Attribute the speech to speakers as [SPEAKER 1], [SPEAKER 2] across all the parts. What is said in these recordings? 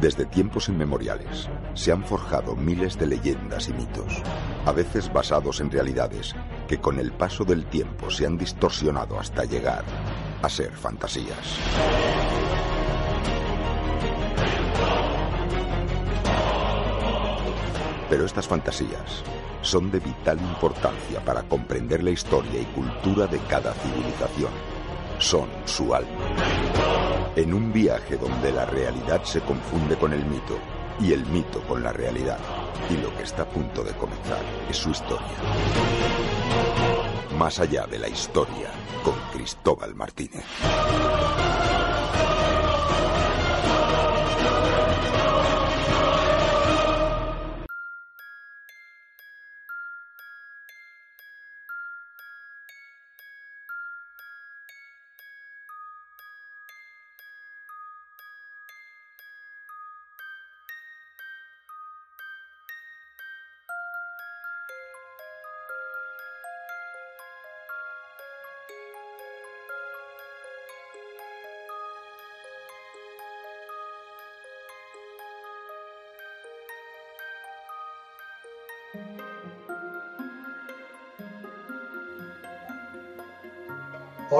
[SPEAKER 1] Desde tiempos inmemoriales se han forjado miles de leyendas y mitos, a veces basados en realidades que con el paso del tiempo se han distorsionado hasta llegar a ser fantasías. Pero estas fantasías son de vital importancia para comprender la historia y cultura de cada civilización. Son su alma. En un viaje donde la realidad se confunde con el mito y el mito con la realidad. Y lo que está a punto de comenzar es su historia. Más allá de la historia, con Cristóbal Martínez.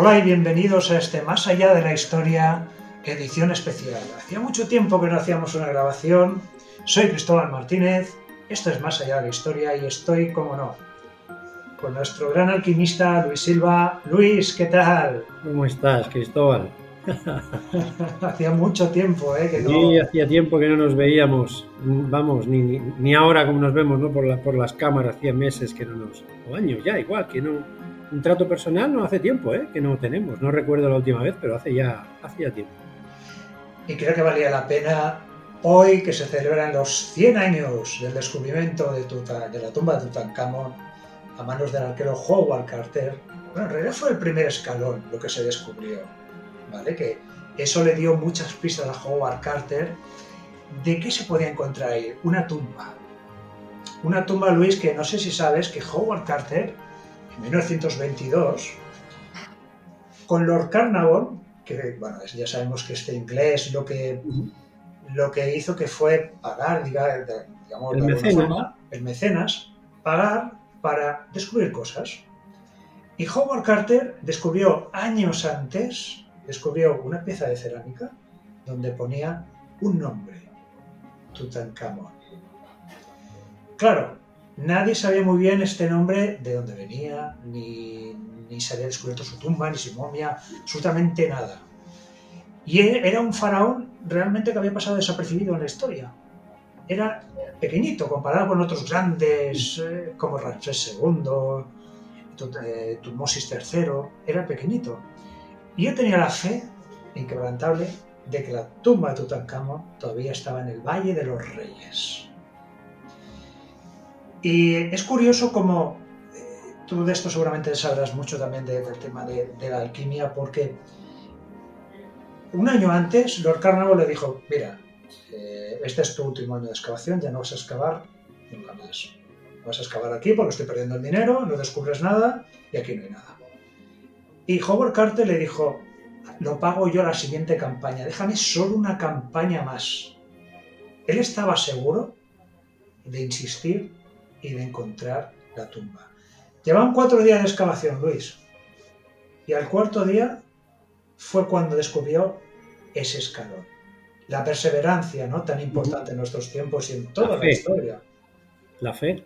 [SPEAKER 2] Hola y bienvenidos a este Más allá de la historia, edición especial. Hacía mucho tiempo que no hacíamos una grabación. Soy Cristóbal Martínez, esto es Más allá de la historia y estoy, como no, con nuestro gran alquimista Luis Silva. Luis, ¿qué tal?
[SPEAKER 3] ¿Cómo estás, Cristóbal?
[SPEAKER 2] hacía mucho tiempo, ¿eh? Que
[SPEAKER 3] no... Sí, hacía tiempo que no nos veíamos, vamos, ni, ni, ahora como nos vemos, ¿no? Por, la, por las cámaras, hacía meses que no nos... o años ya, igual, que no un trato personal no hace tiempo, ¿eh? que no tenemos. No recuerdo la última vez, pero hace ya, hace tiempo.
[SPEAKER 2] Y creo que valía la pena hoy que se celebran los 100 años del descubrimiento de, la tumba de Tutankamón a manos del arquero Howard Carter. Bueno, en realidad fue el primer escalón lo que se descubrió, ¿vale? Que eso le dio muchas pistas a Howard Carter de qué se podía encontrar. Una tumba. Una tumba, Luis, que no sé si sabes que Howard Carter 1922, con Lord Carnarvon, que bueno, ya sabemos que este inglés lo que, lo que hizo que fue pagar, digamos,
[SPEAKER 3] el, mecenas.
[SPEAKER 2] el mecenas, pagar para descubrir cosas. Y Howard Carter descubrió años antes, descubrió una pieza de cerámica donde ponía un nombre, Tutankamón. Claro, Nadie sabía muy bien este nombre de dónde venía, ni, ni se había descubierto su tumba, ni su momia, absolutamente nada. Y era un faraón realmente que había pasado desapercibido en la historia. Era pequeñito comparado con otros grandes eh, como Ramsés II, eh, Tutmosis III, era pequeñito. Y yo tenía la fe inquebrantable de que la tumba de Tutankamón todavía estaba en el Valle de los Reyes. Y es curioso como eh, tú de esto seguramente sabrás mucho también del tema de, la alquimia, porque un año antes Lord Carnarvon le dijo, mira, eh, este es tu último año de excavación, ya no vas a excavar nunca más. Vas a excavar aquí porque estoy perdiendo el dinero, no descubres nada y aquí no hay nada. Y Howard Carter le dijo, lo pago yo la siguiente campaña, déjame solo una campaña más. Él estaba seguro de insistir y de encontrar la tumba. Llevan cuatro días de excavación, Luis. Y al cuarto día fue cuando descubrió ese escalón. La perseverancia, ¿no? Tan importante en nuestros tiempos y en toda la, historia.
[SPEAKER 3] La fe.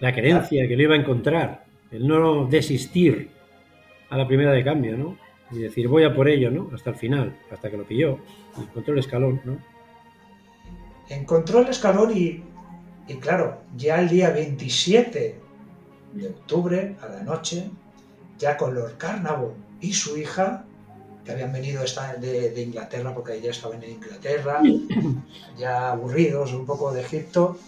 [SPEAKER 3] La creencia que lo iba a encontrar. El no desistir a la primera de cambio, ¿no? Y decir, voy a por ello, ¿no? Hasta el final, hasta que lo pilló. Encontró el escalón, ¿no?
[SPEAKER 2] Encontró el escalón y y claro, ya el día 27 de octubre, a la noche, ya con Lord Carnarvon y su hija, que habían venido de, de Inglaterra, porque ya estaban en Inglaterra, ya aburridos un poco de Egipto,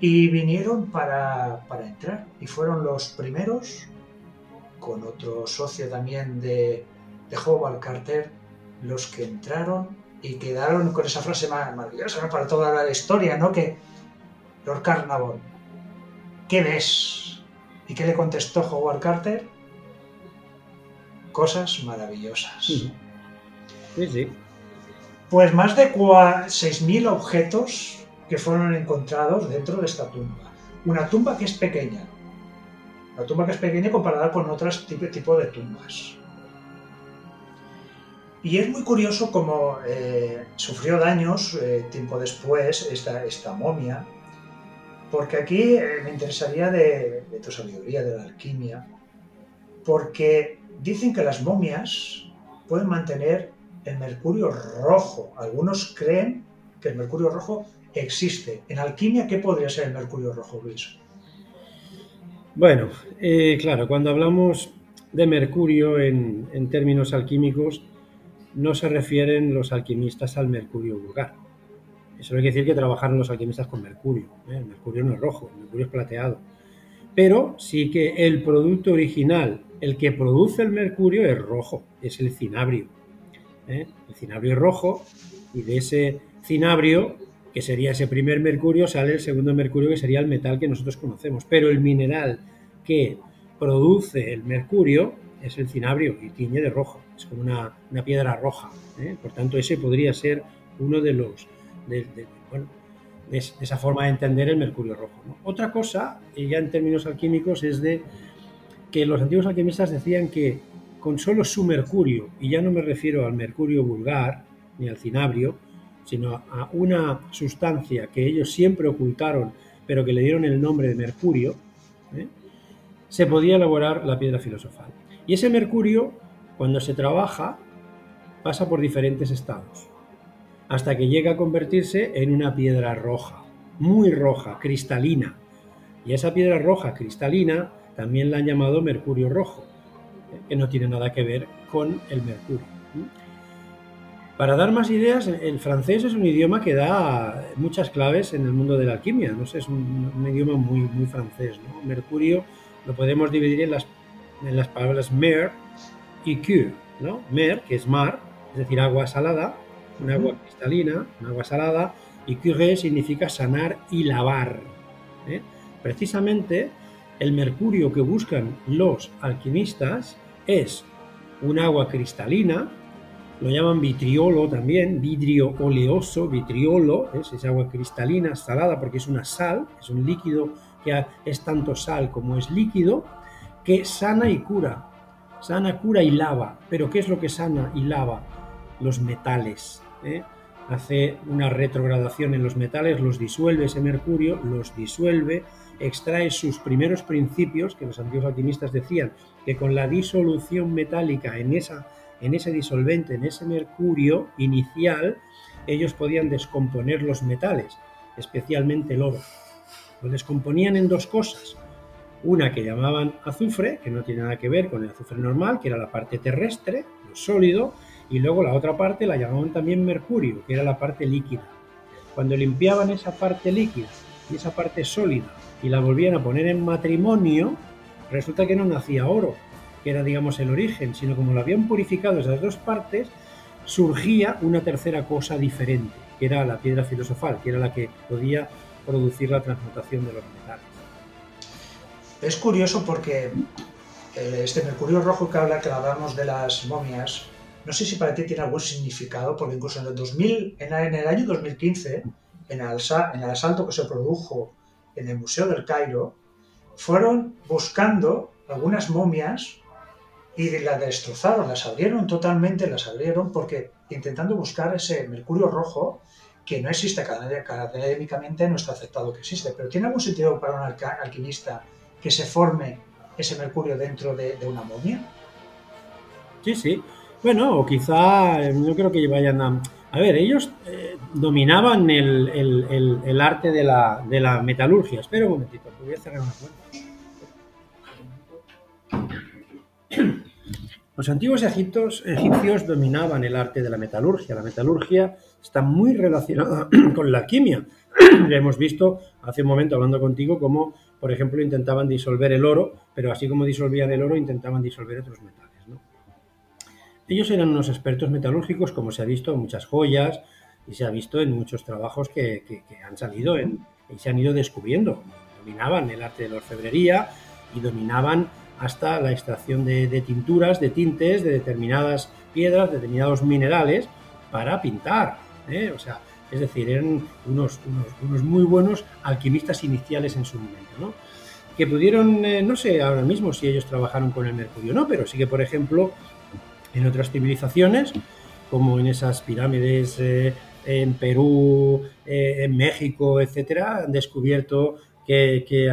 [SPEAKER 2] y vinieron para, entrar. Y fueron los primeros, con otro socio también de, de Howard Carter, los que entraron y quedaron con esa frase maravillosa para toda la historia, ¿no? Que Lord Carnarvon, ¿qué ves? ¿Y qué le contestó Howard Carter? Cosas maravillosas.
[SPEAKER 3] Sí, sí.
[SPEAKER 2] Pues más de 6.000 objetos que fueron encontrados dentro de esta tumba. Una tumba que es pequeña. Una tumba que es pequeña comparada con otros tipos de tumbas. Y es muy curioso cómo eh, sufrió daños eh, tiempo después esta, esta momia, porque aquí eh, me interesaría de, de, tu sabiduría, de la alquimia, porque dicen que las momias pueden mantener el mercurio rojo. Algunos creen que el mercurio rojo existe. En alquimia, ¿qué podría ser el mercurio rojo, Luis?
[SPEAKER 3] Bueno, claro, cuando hablamos de mercurio en términos alquímicos, no se refieren los alquimistas al mercurio vulgar. Eso no quiere decir que trabajaron los alquimistas con mercurio. ¿eh? El mercurio no es rojo, el mercurio es plateado. Pero sí que el producto original, el que produce el mercurio, es rojo, es el cinabrio. ¿eh? El cinabrio es rojo y de ese cinabrio, que sería ese primer mercurio, sale el segundo mercurio, que sería el metal que nosotros conocemos. Pero el mineral que produce el mercurio es el cinabrio y tiñe de rojo es como una, piedra roja. ¿eh? Por tanto, ese podría ser uno de los, de, esa forma de entender el mercurio rojo. Otra cosa, ya en términos alquímicos, es de que los antiguos alquimistas decían que con solo su mercurio, y ya no me refiero al mercurio vulgar ni al cinabrio, sino a una sustancia que ellos siempre ocultaron, pero que le dieron el nombre de mercurio, ¿eh? se podía elaborar la piedra filosofal. Y ese mercurio cuando se trabaja, pasa por diferentes estados, hasta que llega a convertirse en una piedra roja, muy roja, cristalina. Y esa piedra roja cristalina también la han llamado mercurio rojo, que no tiene nada que ver con el mercurio. Para dar más ideas, el francés es un idioma que da muchas claves en el mundo de la alquimia. No sé, es un, idioma muy, muy francés. Mercurio lo podemos dividir en las, en las palabras mer, y cure, ¿no? Mer, que es mar, es decir, agua salada, un agua cristalina, un agua salada, y cure significa sanar y lavar. ¿eh? Precisamente el mercurio que buscan los alquimistas es un agua cristalina, lo llaman vitriolo también, vidrio oleoso, vitriolo, es agua cristalina, salada, porque es una sal, es un líquido que es tanto sal como es líquido, que sana y cura. Sana, cura y lava. Pero ¿qué es lo que sana y lava? Los metales. ¿Eh? Hace una retrogradación en los metales, los disuelve ese mercurio, los disuelve, extrae sus primeros principios, que los antiguos alquimistas decían que con la disolución metálica en, esa, en ese disolvente, en ese mercurio inicial, ellos podían descomponer los metales, especialmente el oro. Lo descomponían en dos cosas, una que llamaban azufre, que no tiene nada que ver con el azufre normal, que era la parte terrestre, lo sólido, y luego la otra parte la llamaban también mercurio, que era la parte líquida. Cuando limpiaban esa parte líquida y esa parte sólida y la volvían a poner en matrimonio, resulta que no nacía oro, que era digamos el origen, sino como lo habían purificado esas dos partes, surgía una tercera cosa diferente, que era la piedra filosofal, que era la que podía producir la transmutación de los metales.
[SPEAKER 2] Es curioso porque eh, este mercurio rojo que habla, que hablamos de las momias, no sé si para ti tiene algún significado, porque incluso en el, 2000, en, el año 2015, en el, en el asalto que se produjo en el Museo del Cairo, fueron buscando algunas momias y las destrozaron, las abrieron totalmente, las abrieron porque intentando buscar ese mercurio rojo que no existe académicamente, no está aceptado que existe, pero ¿tiene algún sentido para un alquimista que se forme ese mercurio dentro de, una momia?
[SPEAKER 3] Sí, sí. Bueno, o quizá eh, no creo que vayan a... A ver, ellos eh, dominaban el, arte de la, metalurgia. Espera un momentito, voy a cerrar una puerta. Los antiguos egipcios, egipcios dominaban el arte de la metalurgia. La metalurgia está muy relacionada con la quimia. ya hemos visto hace un momento hablando contigo cómo por ejemplo, intentaban disolver el oro, pero así como disolvían el oro, intentaban disolver otros metales. Ellos eran unos expertos metalúrgicos, como se ha visto en muchas joyas y se ha visto en muchos trabajos que, han salido y se han ido descubriendo. Dominaban el arte de la orfebrería y dominaban hasta la extracción de, tinturas, de tintes, de determinadas piedras, de determinados minerales, para pintar. ¿eh? O sea, es decir, eran unos, unos, muy buenos alquimistas iniciales en su momento, ¿no? Que pudieron, eh, no sé ahora mismo si ellos trabajaron con el mercurio o no, pero sí que, por ejemplo, en otras civilizaciones, como en esas pirámides eh, en Perú, en México, etcétera, han descubierto que,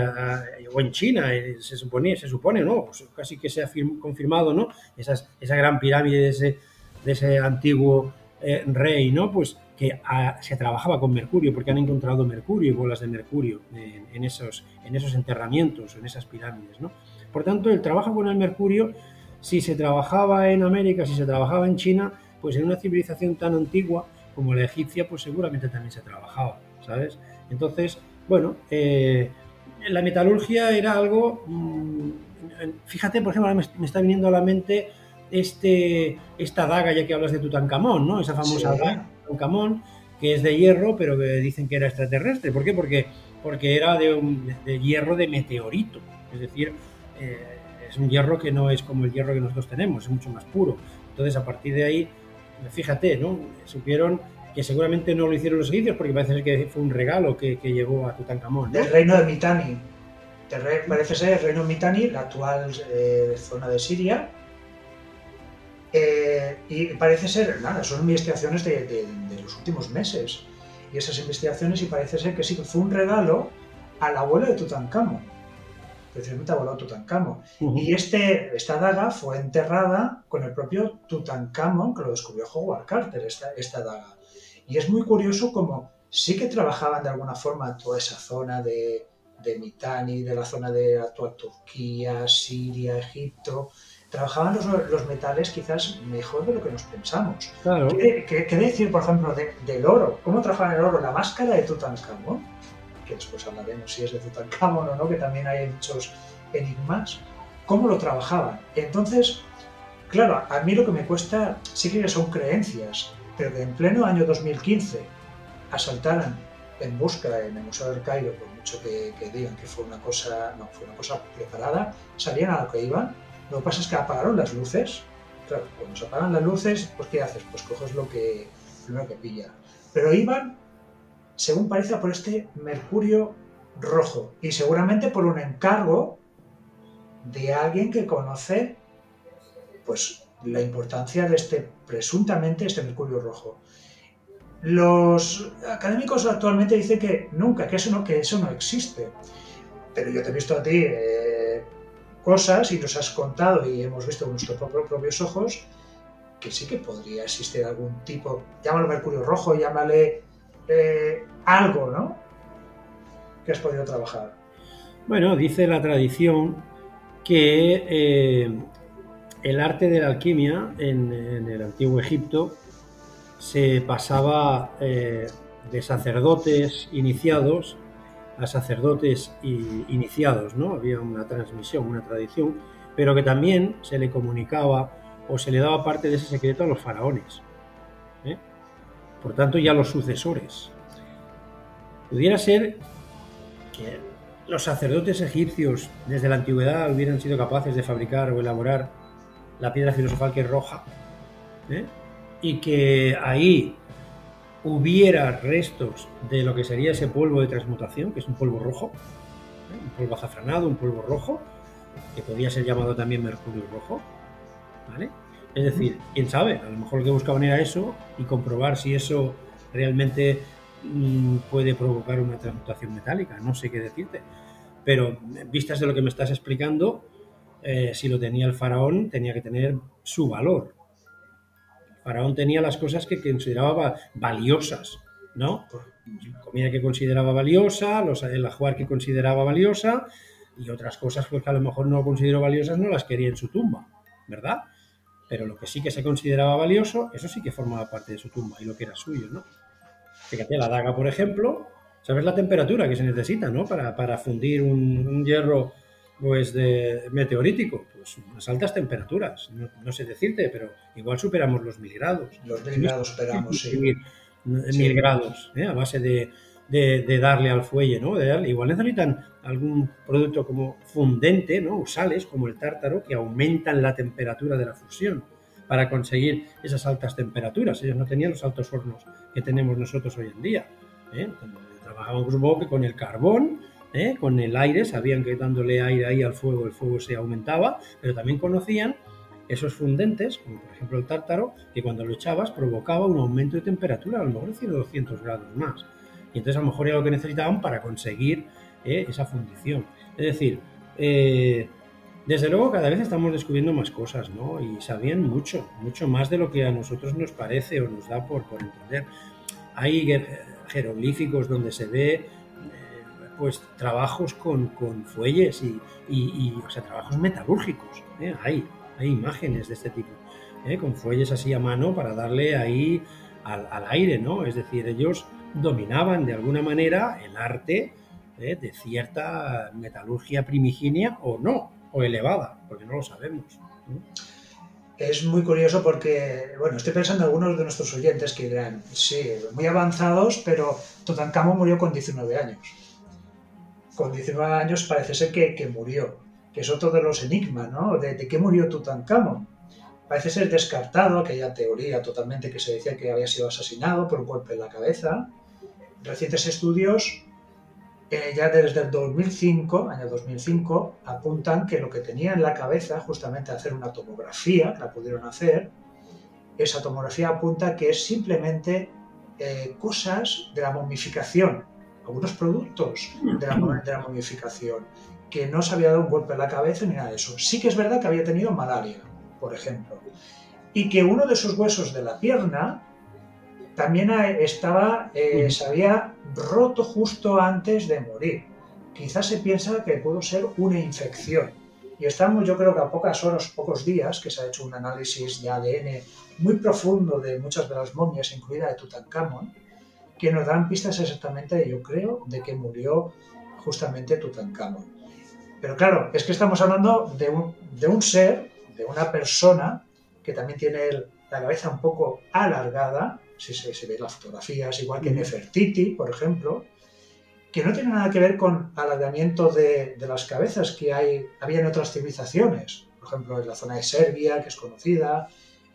[SPEAKER 3] o en China, se supone, se supone, ¿no? Pues casi que se ha confirmado, ¿no? Esas, esa gran pirámide de ese, de ese antiguo rey, ¿no? Pues que se trabajaba con mercurio, porque han encontrado mercurio y bolas de mercurio en, esos, en esos enterramientos, en esas pirámides. ¿no? Por tanto, el trabajo con el mercurio, si se trabajaba en América, si se trabajaba en China, pues en una civilización tan antigua como la egipcia, pues seguramente también se trabajaba, ¿sabes? Entonces, bueno, eh, la metalurgia era algo, mm, fíjate, por ejemplo, me, está viniendo a la mente este, esta daga, ya que hablas de Tutankamón, ¿no? Esa famosa daga un camón que es de hierro, pero que dicen que era extraterrestre. ¿Por qué? Porque, porque era de, un, de hierro de meteorito. Es decir, eh, es un hierro que no es como el hierro que nosotros tenemos, es mucho más puro. Entonces, a partir de ahí, fíjate, ¿no? Supieron que seguramente no lo hicieron los egipcios porque parece que fue un regalo que, que llegó a Tutankamón.
[SPEAKER 2] Del reino de Mitanni. parece ser el reino de Mitanni, la actual eh, zona de Siria, eh, y parece ser, nada, son investigaciones de, los últimos meses. Y esas investigaciones, y parece ser que sí, fue un regalo al abuelo de Tutankamón. Precisamente abuelo de Tutankamón. Y este, esta daga fue enterrada con el propio Tutankamón, que lo descubrió Howard Carter, esta, esta daga. Y es muy curioso como sí que trabajaban de alguna forma toda esa zona de, de Mitani, de la zona de actual Turquía, Siria, Egipto, trabajaban los, metales quizás mejor de lo que nos pensamos. ¿Qué, decir, por ejemplo, del oro? ¿Cómo trabajaban el oro? La máscara de Tutankamón, que después hablaremos si es de Tutankamón o no, que también hay muchos enigmas. ¿Cómo lo trabajaban? Entonces, claro, a mí lo que me cuesta sí que son creencias, pero que en pleno año 2015 asaltaran en busca en el Museo del Cairo, por mucho que, que, digan que fue una cosa, no, fue una cosa preparada, salían a lo que iban lo que pasa es que apagaron las luces. Claro, cuando se apagan las luces, pues ¿qué haces? Pues coges lo que, primero que pilla. Pero iban, según parece, por este mercurio rojo. Y seguramente por un encargo de alguien que conoce pues la importancia de este, presuntamente, este mercurio rojo. Los académicos actualmente dicen que nunca, que eso no, que eso no existe. Pero yo te he visto a ti eh, cosas y nos has contado y hemos visto con nuestros propios ojos que sí que podría existir algún tipo, llámalo mercurio rojo, llámale eh, algo, ¿no? Que has podido trabajar.
[SPEAKER 3] Bueno, dice la tradición que eh, el arte de la alquimia en, el antiguo Egipto se pasaba eh, de sacerdotes iniciados a sacerdotes iniciados, ¿no? Había una transmisión, una tradición, pero que también se le comunicaba o se le daba parte de ese secreto a los faraones. Por tanto, ya los sucesores. Pudiera ser que los sacerdotes egipcios desde la antigüedad hubieran sido capaces de fabricar o elaborar la piedra filosofal que es roja, ¿eh? y que ahí hubiera restos de lo que sería ese polvo de transmutación, que es un polvo rojo, ¿eh? un polvo azafranado, un polvo rojo, que podría ser llamado también mercurio rojo, ¿vale? Es decir, quién sabe, a lo mejor lo que buscaban era eso y comprobar si eso realmente mm, puede provocar una transmutación metálica, no sé qué decirte. Pero vistas de lo que me estás explicando, eh, si lo tenía el faraón, tenía que tener su valor, Faraón tenía las cosas que consideraba valiosas, ¿no? Comida que consideraba valiosa, los, el ajuar que consideraba valiosa y otras cosas pues, que a lo mejor no consideró valiosas no las quería en su tumba, ¿verdad? Pero lo que sí que se consideraba valioso, eso sí que formaba parte de su tumba y lo que era suyo, ¿no? Fíjate, la daga, por ejemplo, ¿sabes la temperatura que se necesita, ¿no? Para, para fundir un hierro pues de meteorítico, pues unas altas temperaturas, no, sé decirte, pero igual superamos los mil grados.
[SPEAKER 2] Los mil grados superamos, sí.
[SPEAKER 3] Mil, grados, ¿eh? a base de, darle al fuelle, ¿no? igual necesitan algún producto como fundente, ¿no? O sales como el tártaro que aumentan la temperatura de la fusión. para conseguir esas altas temperaturas. Ellos no tenían los altos hornos que tenemos nosotros hoy en día. ¿eh? Trabajaban supongo con el carbón, ¿eh? con el aire, sabían que dándole aire ahí al fuego el fuego se aumentaba, pero también conocían esos fundentes, como por ejemplo el tártaro, que cuando lo echabas provocaba un aumento de temperatura, a lo mejor de 200 grados más. Y entonces a lo mejor era lo que necesitaban para conseguir ¿eh? esa fundición. Es decir, eh, desde luego cada vez estamos descubriendo más cosas, ¿no? Y sabían mucho, mucho más de lo que a nosotros nos parece o nos da por, por entender. Hay jeroglíficos donde se ve eh, pues trabajos con, con fuelles y, y, o sea, trabajos metalúrgicos. Hay, hay imágenes de este tipo, con fuelles así a mano para darle ahí al, al, aire, ¿no? Es decir, ellos dominaban de alguna manera el arte ¿eh? de cierta metalurgia primigenia o no, o elevada, porque no lo sabemos.
[SPEAKER 2] Es muy curioso porque, bueno, estoy pensando en algunos de nuestros oyentes que dirán, sí, muy avanzados, pero Tutankamón murió con 19 años. Con 19 años parece ser que, que murió, que es otro de los enigmas, ¿no? De, de qué murió Tutankamón. Parece ser descartado aquella teoría totalmente que se decía que había sido asesinado por un golpe en la cabeza. Recientes estudios eh, ya desde el 2005, año 2005, apuntan que lo que tenía en la cabeza, justamente hacer una tomografía, la pudieron hacer, esa tomografía apunta que es simplemente eh, cosas de la momificación, algunos productos de la, de la momificación, que no se había dado un golpe en la cabeza ni nada de eso. Sí que es verdad que había tenido malaria, por ejemplo, y que uno de sus huesos de la pierna también estaba, eh, se había roto justo antes de morir. Quizás se piensa que pudo ser una infección. Y estamos, yo creo que a pocas horas, pocos días, que se ha hecho un análisis de ADN muy profundo de muchas de las momias, incluida de Tutankamón, que nos dan pistas exactamente, yo creo, de que murió justamente Tutankamón. Pero claro, es que estamos hablando de un, de un ser, de una persona, que también tiene la cabeza un poco alargada, si se, ve las fotografías, igual que Nefertiti, por ejemplo, que no tiene nada que ver con alargamiento de, de, las cabezas que hay, había en otras civilizaciones, por ejemplo en la zona de Serbia, que es conocida,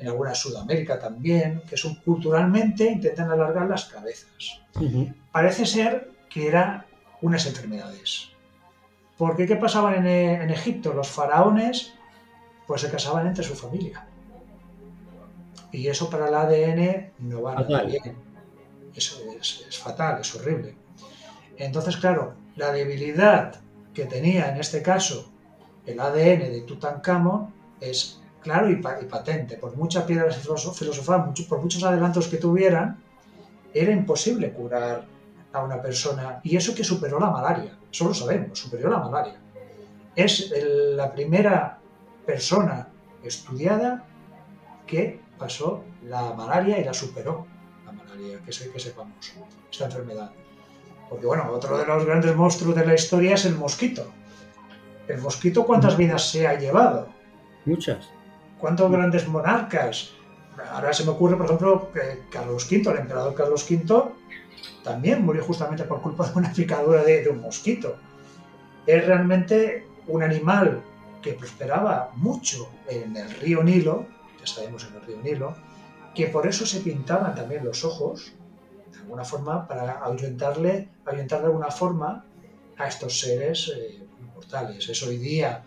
[SPEAKER 2] en alguna de Sudamérica también, que son culturalmente intentan alargar las cabezas. Parece ser que eran unas enfermedades. Porque ¿qué pasaba en, en Egipto? Los faraones pues se casaban entre su familia. Y eso para el ADN no va nada bien. Eso es, fatal, es horrible. Entonces, claro, la debilidad que tenía en este caso el ADN de Tutankamón es claro y, patente. Por muchas piedras filosofar, mucho, por muchos adelantos que tuvieran, era imposible curar a una persona. Y eso que superó la malaria, eso lo sabemos, superó la malaria. Es la primera persona estudiada que pasó la malaria y la superó, la malaria, que, que sepamos, esta enfermedad. Porque bueno, otro de los grandes monstruos de la historia es el mosquito. ¿El mosquito cuántas vidas se ha llevado?
[SPEAKER 3] Muchas.
[SPEAKER 2] ¿Cuántos grandes monarcas? Ahora se me ocurre, por ejemplo, que Carlos V, el emperador Carlos V, también murió justamente por culpa de una picadura de, de un mosquito. Es realmente un animal que prosperaba mucho en el río Nilo, ya sabemos en el río Nilo, que por eso se pintaban también los ojos, de alguna forma, para ahuyentarle, ahuyentar de alguna forma a estos seres eh, mortales. Es hoy día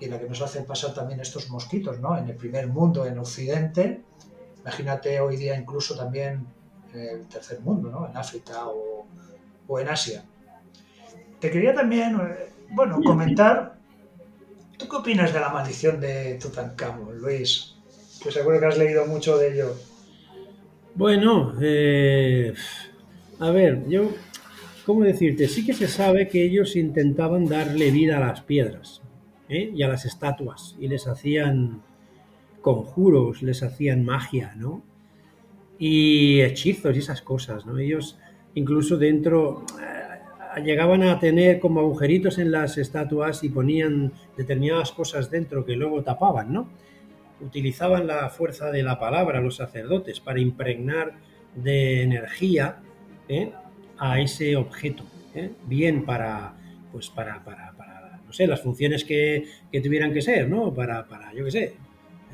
[SPEAKER 2] y la que nos hacen pasar también estos mosquitos, ¿no? En el primer mundo, en Occidente, imagínate hoy día incluso también en el tercer mundo, ¿no? En África o, o en Asia. Te quería también, eh, bueno, comentar, ¿tú qué opinas de la maldición de Tutankamón, Luis? Que seguro que has leído mucho de ello.
[SPEAKER 3] Bueno, eh, a ver, yo, ¿cómo decirte? Sí que se sabe que ellos intentaban darle vida a las piedras ¿eh? y a las estatuas y les hacían conjuros, les hacían magia, ¿no? Y hechizos y esas cosas, ¿no? Ellos incluso dentro eh, llegaban a tener como agujeritos en las estatuas y ponían determinadas cosas dentro que luego tapaban, ¿no? Utilizaban la fuerza de la palabra los sacerdotes para impregnar de energía ¿eh? a ese objeto, ¿eh? bien para, pues para, para, para, no sé, las funciones que, que, tuvieran que ser, ¿no? Para, para yo qué sé,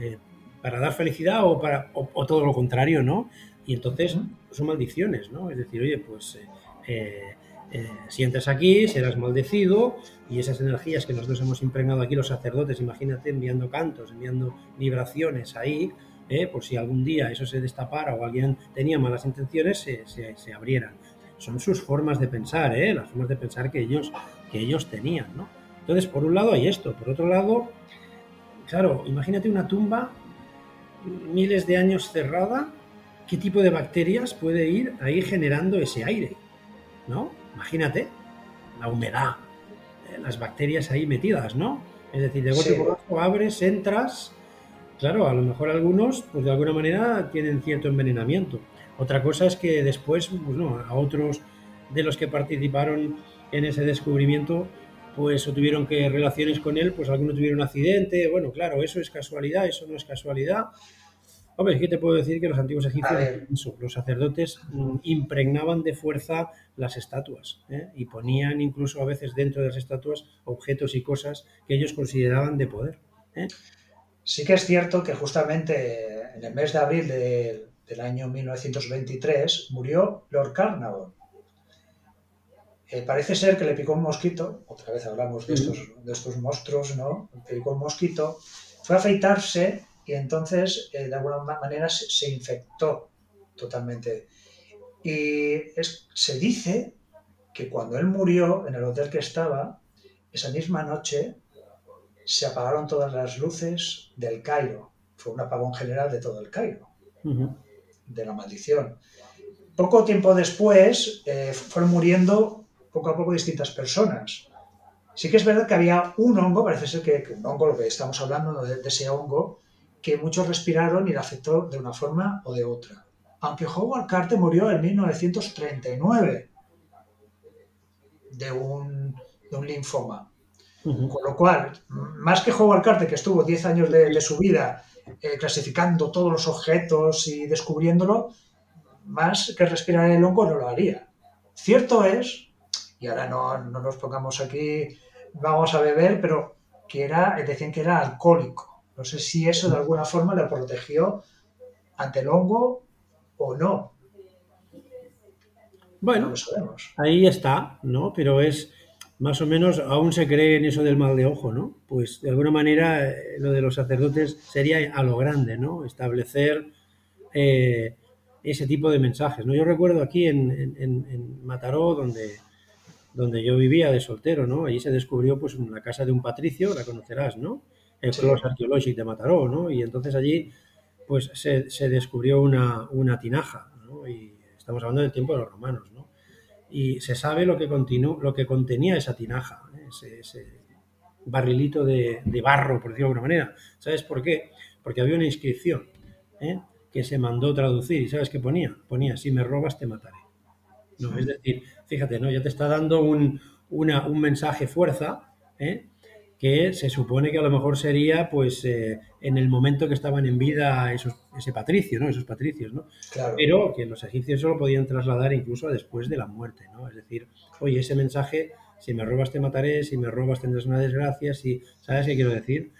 [SPEAKER 3] eh, para dar felicidad o, para, o, todo lo contrario, ¿no? Y entonces son maldiciones, ¿no? Es decir, oye, pues eh, eh, si entras aquí, serás maldecido y esas energías que nosotros hemos impregnado aquí los sacerdotes, imagínate enviando cantos, enviando vibraciones ahí, eh, por si algún día eso se destapara o alguien tenía malas intenciones, se, se, abrieran. Son sus formas de pensar, ¿eh? las formas de pensar que ellos, que ellos tenían. ¿no? Entonces, por un lado hay esto, por otro lado, claro, imagínate una tumba miles de años cerrada, ¿qué tipo de bacterias puede ir ahí generando ese aire? ¿No? Imagínate, la humedad, eh, las bacterias ahí metidas, ¿no? Es decir, de golpe por abajo abres, entras, claro, a lo mejor algunos, pues de alguna manera tienen cierto envenenamiento. Otra cosa es que después, pues no, a otros de los que participaron en ese descubrimiento, pues o tuvieron que relaciones con él, pues algunos tuvieron un accidente, bueno, claro, eso es casualidad, eso no es casualidad. Hombre, es que te puedo decir que los antiguos egipcios, los sacerdotes mm, impregnaban de fuerza las estatuas ¿eh? y ponían incluso a veces dentro de las estatuas objetos y cosas que ellos consideraban de poder. ¿eh?
[SPEAKER 2] Sí que es cierto que justamente en el mes de abril del año 1923 murió Lord Carnarvon. Eh, parece ser que le picó un mosquito, otra vez hablamos de estos, de estos monstruos, ¿no? Le picó un mosquito, fue a afeitarse y entonces eh, de alguna manera se, infectó totalmente. Y se dice que cuando él murió en el hotel que estaba, esa misma noche se apagaron todas las luces del Cairo. Fue un apagón general de todo el Cairo, de la maldición. Poco tiempo después eh, fueron muriendo poco a poco distintas personas. Sí que es verdad que había un hongo, parece ser que, un hongo, lo que estamos hablando de ese hongo, que muchos respiraron y le afectó de una forma o de otra. Aunque Howard Carter murió en 1939 de un, linfoma. Con lo cual, más que Howard Carter, que estuvo 10 años de, su vida eh, clasificando todos los objetos y descubriéndolo, más que respirar el hongo no lo haría. Cierto es, y ahora no, no nos pongamos aquí, vamos a beber, pero que era, decían que era alcohólico no sé si eso de alguna forma le protegió ante el hongo o no.
[SPEAKER 3] Bueno, ahí está, ¿no? Pero es más o menos, aún se cree en eso del mal de ojo, ¿no? Pues de alguna manera eh, lo de los sacerdotes sería a lo grande, ¿no? Establecer eh, ese tipo de mensajes, ¿no? Yo recuerdo aquí en, en, Mataró, donde, donde yo vivía de soltero, ¿no? Allí se descubrió pues la casa de un patricio, la conocerás, ¿no? El Clos Arqueológico de Mataró, ¿no? Y entonces allí pues se, se descubrió una, una tinaja, ¿no? Y estamos hablando del tiempo de los romanos, ¿no? Y se sabe lo que, lo que contenía esa tinaja, ¿eh? ese, barrilito de, de, barro, por decirlo de alguna manera. ¿Sabes por qué? Porque había una inscripción ¿eh? que se mandó traducir y ¿sabes qué ponía? Ponía, si me robas te mataré. No, es decir, fíjate, ¿no? Ya te está dando un, una, un mensaje fuerza, ¿eh? Que se supone que a lo mejor sería pues eh, en el momento que estaban en vida esos, ese patricio, ¿no? Esos patricios, ¿no? Pero que los egipcios solo podían trasladar incluso después de la muerte, ¿no? Es decir, oye, ese mensaje, si me robas te mataré, si me robas tendrás una desgracia, si, ¿sabes qué quiero decir?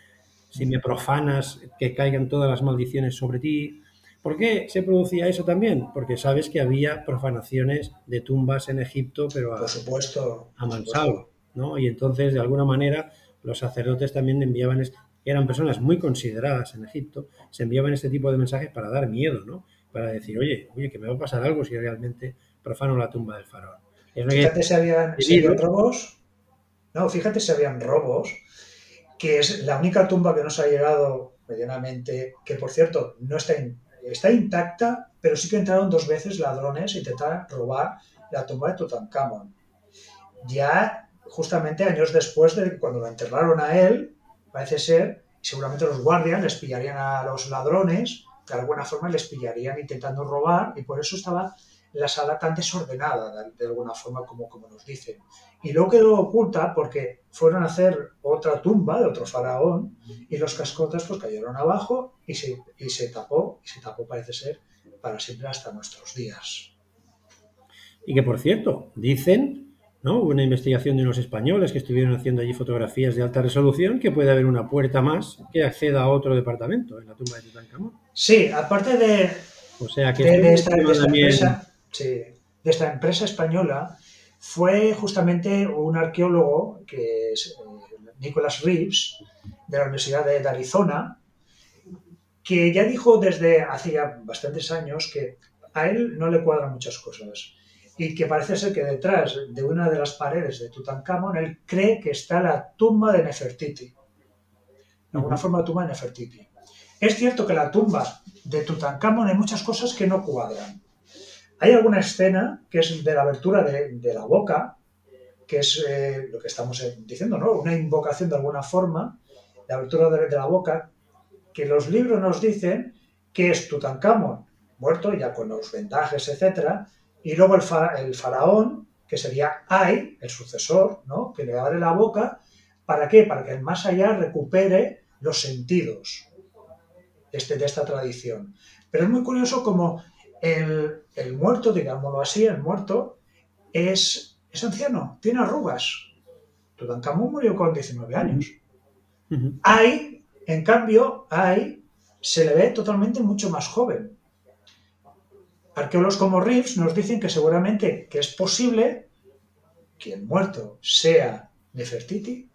[SPEAKER 3] Si me profanas, que caigan todas las maldiciones sobre ti. ¿Por qué se producía eso también? Porque sabes que había profanaciones de tumbas en Egipto, pero a,
[SPEAKER 2] por supuesto,
[SPEAKER 3] a mansalva, ¿no? Y entonces, de alguna manera, los sacerdotes también enviaban, eran personas muy consideradas en Egipto, se enviaban este tipo de mensajes para dar miedo, ¿no? Para decir, oye, oye, que me va a pasar algo si realmente profano la tumba del faraón.
[SPEAKER 2] Fíjate si habían, robos, no, fíjate si habían robos, que es la única tumba que nos ha llegado medianamente, que por cierto no está, está intacta, pero sí que entraron dos veces ladrones e intentaron robar la tumba de Tutankamón. Ya justamente años después de cuando lo enterraron a él, parece ser, seguramente los guardias les pillarían a los ladrones, de alguna forma les pillarían intentando robar, y por eso estaba la sala tan desordenada, de, alguna forma, como, como nos dicen. Y luego quedó oculta porque fueron a hacer otra tumba de otro faraón, y los cascotes pues cayeron abajo y se, y se tapó, y se tapó parece ser para siempre hasta nuestros días.
[SPEAKER 3] Y que por cierto, dicen ¿no? Hubo una investigación de unos españoles que estuvieron haciendo allí fotografías de alta resolución que puede haber una puerta más que acceda a otro departamento en la tumba de Tutankamón.
[SPEAKER 2] Sí, aparte de,
[SPEAKER 3] O sea que
[SPEAKER 2] de, de esta, de
[SPEAKER 3] tema
[SPEAKER 2] esta
[SPEAKER 3] también-
[SPEAKER 2] empresa, sí, de esta empresa española fue justamente un arqueólogo que es eh, Nicholas Reeves de la Universidad de, de Arizona que ya dijo desde hace ya bastantes años que a él no le cuadran muchas cosas y que parece ser que detrás de una de las paredes de Tutankamón él cree que está la tumba de Nefertiti. De alguna forma la tumba de Nefertiti. Es cierto que la tumba de Tutankamón hay muchas cosas que no cuadran. Hay alguna escena que es de la abertura de, de la boca, que es eh, lo que estamos diciendo, ¿no? Una invocación de alguna forma, la abertura de, de la boca, que los libros nos dicen que es Tutankamón, muerto ya con los vendajes, etcétera, y luego el, fa- el faraón, que sería Ay, el sucesor, ¿no? Que le abre la boca, ¿para qué? Para que el más allá recupere los sentidos este, de esta tradición. Pero es muy curioso como el, el muerto, digámoslo así, el muerto es, es anciano, tiene arrugas. Tutankamón murió con 19 años.
[SPEAKER 3] Ujú.
[SPEAKER 2] Ay, en cambio, Ay se le ve totalmente mucho más joven. Arqueólogos como Reeves nos dicen que seguramente que es posible que el muerto sea Nefertiti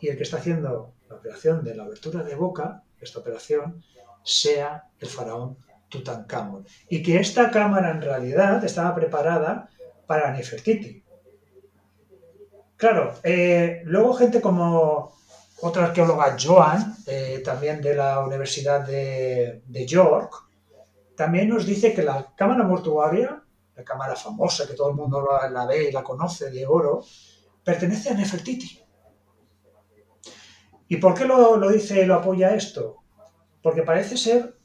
[SPEAKER 2] y el que está haciendo la operación de la abertura de boca, esta operación, sea el faraón Tutankamón. Y que esta cámara en realidad estaba preparada para Nefertiti. Claro, eh, luego gente como otra arqueóloga, Joan, eh, también de la Universidad de, de York, también nos dice que la cámara mortuaria, la cámara famosa que todo el mundo la, la ve y la conoce de oro, pertenece a Nefertiti. ¿Y por qué lo, lo dice y lo apoya esto? Porque parece ser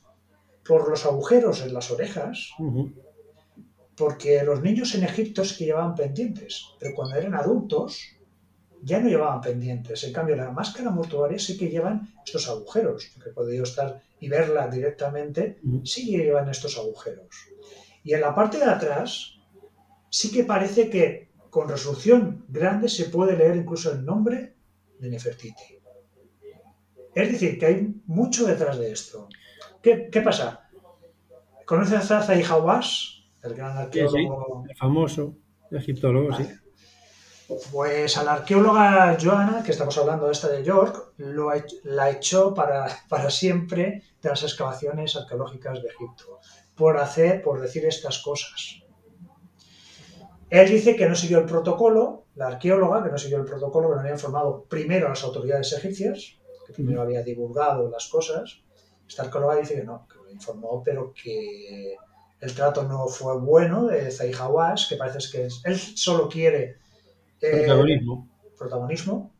[SPEAKER 2] por los agujeros en las orejas, porque los niños en Egipto sí que llevaban pendientes, pero cuando eran adultos ya no llevaban pendientes. En cambio, la máscara mortuaria sí que llevan estos agujeros, que he podido estar y verla directamente, sí que llevan estos agujeros. Y en la parte de atrás sí que parece que con resolución grande se puede leer incluso el nombre de Nefertiti. Es decir, que hay mucho detrás de esto. ¿Qué, qué pasa? ¿Conoces a Zaza y Hawass? El gran arqueólogo.
[SPEAKER 3] El famoso egiptólogo, sí.
[SPEAKER 2] Pues a la arqueóloga Joana, que estamos hablando de esta de York, lo la echó para, para siempre de las excavaciones arqueológicas de Egipto, por hacer, por decir estas cosas. Él dice que no siguió el protocolo, la arqueóloga, que no siguió el protocolo, que no había informado primero a las autoridades egipcias, que primero había divulgado las cosas. Esta arqueóloga dice que no, que lo informó, pero que el trato no fue bueno de Zahi que parece que él solo quiere eh,
[SPEAKER 3] Protagonismo.
[SPEAKER 2] protagonismo.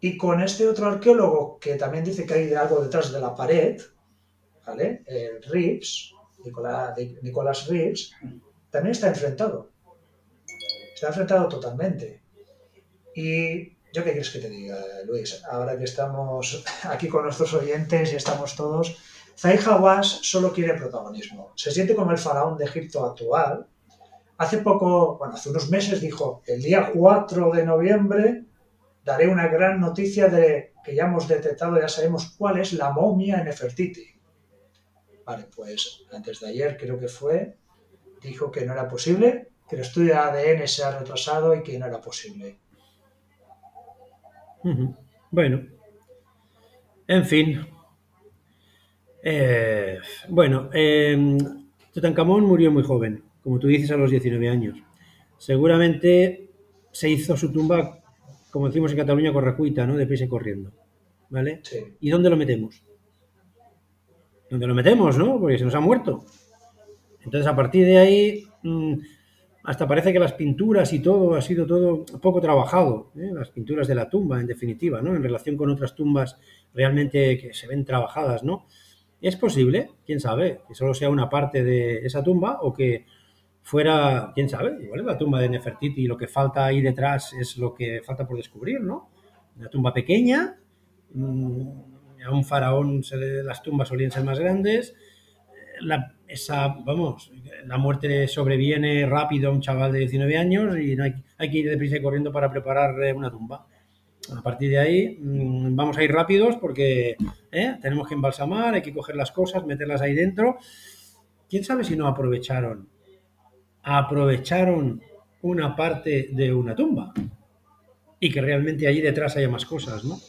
[SPEAKER 2] Y con este otro arqueólogo que también dice que hay algo detrás de la pared, ¿vale? El Reeves, Nicolás, Reeves, también está enfrentado. Está enfrentado totalmente. Y yo qué quieres que te diga, Luis, ahora que estamos aquí con nuestros oyentes y estamos todos, Zahi Hawass solo quiere protagonismo. Se siente como el faraón de Egipto actual. Hace poco, bueno, hace unos meses dijo, el día 4 de noviembre daré una gran noticia de que ya hemos detectado, ya sabemos cuál es la momia en Nefertiti. Vale, pues antes de ayer creo que fue, dijo que no era posible, que el estudio de ADN se ha retrasado y que no era posible.
[SPEAKER 3] Bueno. En fin. Eh, bueno, eh, Tutankamón murió muy joven, como tú dices, a los 19 años. Seguramente se hizo su tumba, como decimos en Cataluña, correcuita, ¿no? Deprisa y corriendo. ¿Vale?
[SPEAKER 2] Sí.
[SPEAKER 3] ¿Y dónde lo metemos? ¿Dónde lo metemos, no? Porque se nos ha muerto. Entonces, a partir de ahí, mm, hasta parece que las pinturas y todo ha sido todo poco trabajado. ¿eh? Las pinturas de la tumba, en definitiva, ¿no? En relación con otras tumbas realmente que se ven trabajadas, ¿no? Es posible, quién sabe, que solo sea una parte de esa tumba o que fuera, quién sabe, la tumba de Nefertiti y lo que falta ahí detrás es lo que falta por descubrir, ¿no? Una tumba pequeña, mm, a un faraón se las tumbas solían ser más grandes, la- esa, vamos, la muerte sobreviene rápido a un chaval de 19 años y no hay, hay que ir deprisa y corriendo para preparar una tumba. A partir de ahí mm, vamos a ir rápidos porque ¿eh? tenemos que embalsamar, hay que coger las cosas, meterlas ahí dentro. ¿Quién sabe si no aprovecharon? Aprovecharon una parte de una tumba y que realmente allí detrás haya más cosas, ¿no?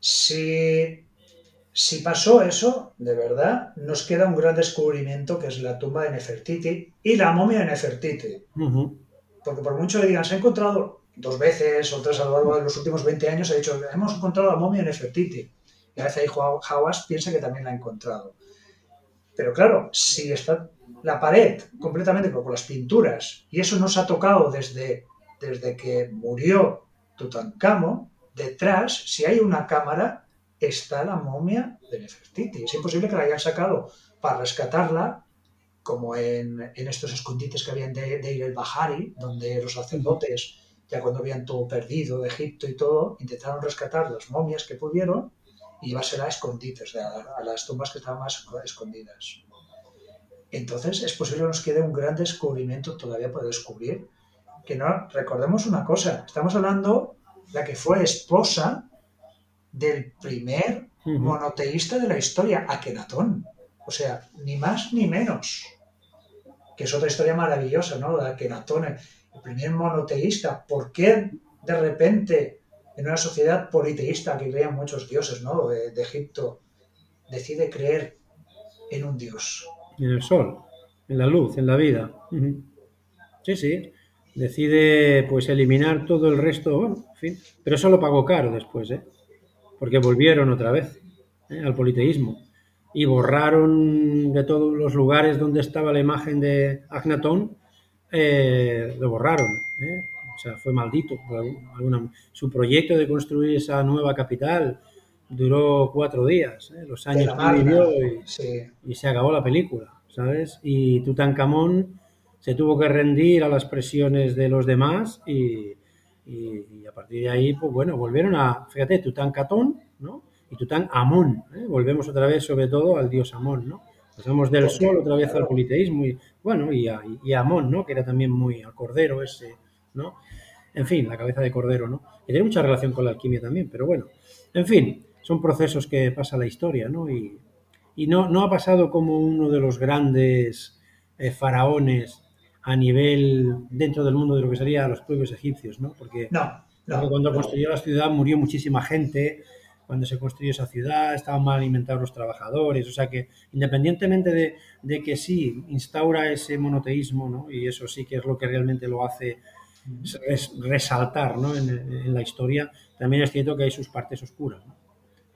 [SPEAKER 2] Si, si pasó eso, de verdad, nos queda un gran descubrimiento que es la tumba de Nefertiti y la momia de Nefertiti. Porque por mucho que digan, se ha encontrado dos veces o tres a lo largo de los últimos 20 años, ha dicho, hemos encontrado la momia de Nefertiti. Y a veces ahí Hawass piensa que también la ha encontrado. Pero claro, si está la pared completamente con las pinturas y eso no se ha tocado desde, desde que murió Tutankamón, detrás, si hay una cámara, está la momia de Nefertiti. Es imposible que la hayan sacado para rescatarla, como en, estos escondites que habían de, de el Bahari, donde los sacerdotes, ya cuando habían todo perdido de Egipto y todo, intentaron rescatar las momias que pudieron y llevársela a escondites, a, a las tumbas que estaban más escondidas. Entonces es posible que nos quede un gran descubrimiento todavía por descubrir. Que no, recordemos una cosa, estamos hablando de la que fue esposa del primer monoteísta de la historia, Akenatón. O sea, ni más ni menos. Que es otra historia maravillosa, ¿no? La de Akenatón, el primer monoteísta. ¿Por qué de repente en una sociedad politeísta que creían muchos dioses, ¿no? de Egipto, decide creer en un dios?
[SPEAKER 3] en el sol, en la luz, en la vida. Sí, sí. Decide pues eliminar todo el resto, bueno, en fin. Pero eso lo pagó caro después, ¿eh? Porque volvieron otra vez ¿eh? al politeísmo y borraron de todos los lugares donde estaba la imagen de Agnatón, eh, lo borraron. ¿eh? O sea, fue maldito. Alguna, su proyecto de construir esa nueva capital, duró cuatro días, ¿eh? los años que vivió y, se acabó la película, ¿sabes? Y Tutankamón se tuvo que rendir a las presiones de los demás y, a partir de ahí, pues bueno, volvieron a, fíjate, Tutankamón, ¿no? Y Tutankamón, ¿eh? volvemos otra vez sobre todo al dios Amón, ¿no? Pasamos del sol otra vez al politeísmo y, bueno, y a, y Amón, ¿no? Que era también muy al cordero ese, ¿no? En fin, la cabeza de cordero, ¿no? Que tiene mucha relación con la alquimia también, pero bueno, en fin, son procesos que pasa la historia, ¿no? Y, no, no, ha pasado como uno de los grandes eh, faraones a nivel dentro del mundo de lo que serían los pueblos egipcios, ¿no? Porque, cuando construyó la ciudad murió muchísima gente, cuando se construyó esa ciudad estaban mal alimentados los trabajadores, o sea que independientemente de, de que sí instaura ese monoteísmo, ¿no? Y eso sí que es lo que realmente lo hace resaltar ¿no? en, la historia, también es cierto que hay sus partes oscuras.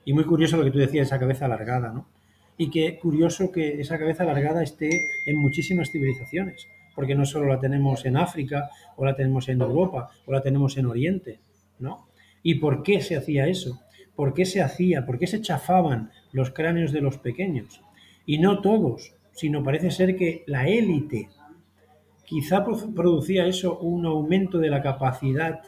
[SPEAKER 3] Y muy curioso lo que tú decías, esa cabeza alargada, ¿no? Y qué curioso que esa cabeza alargada esté en muchísimas civilizaciones, porque no solo la tenemos en África, o la tenemos en Europa, o la tenemos en Oriente, ¿no? ¿Y por qué se hacía eso? ¿Por qué se hacía? ¿Por qué se chafaban los cráneos de los pequeños? Y no todos, sino parece ser que la élite quizá producía eso un aumento de la capacidad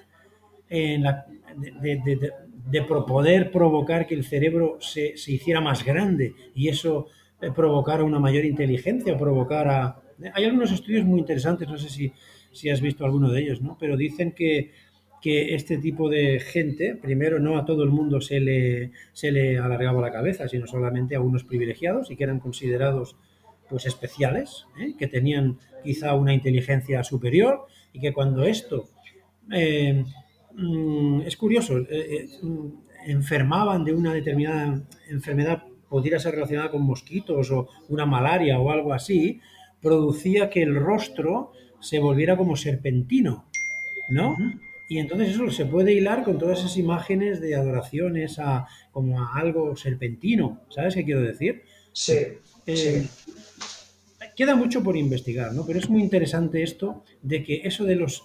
[SPEAKER 3] de, de poder provocar que el cerebro se, hiciera más grande y eso eh, provocara una mayor inteligencia, provocara... Hay algunos estudios muy interesantes, no sé si, has visto alguno de ellos, ¿no? pero dicen que, este tipo de gente, primero, no a todo el mundo se le, se le alargaba la cabeza, sino solamente a unos privilegiados y que eran considerados pues especiales, ¿eh? que tenían quizá una inteligencia superior y que cuando esto eh, Mm, es curioso, eh, eh, mm, enfermaban de una determinada enfermedad, pudiera ser relacionada con mosquitos o una malaria o algo así, producía que el rostro se volviera como serpentino, ¿no? Y entonces eso se puede hilar con todas esas imágenes de adoraciones a como a algo serpentino, ¿sabes qué quiero decir?
[SPEAKER 2] Sí. Eh,
[SPEAKER 3] queda mucho por investigar, ¿no? Pero es muy interesante esto de que eso de los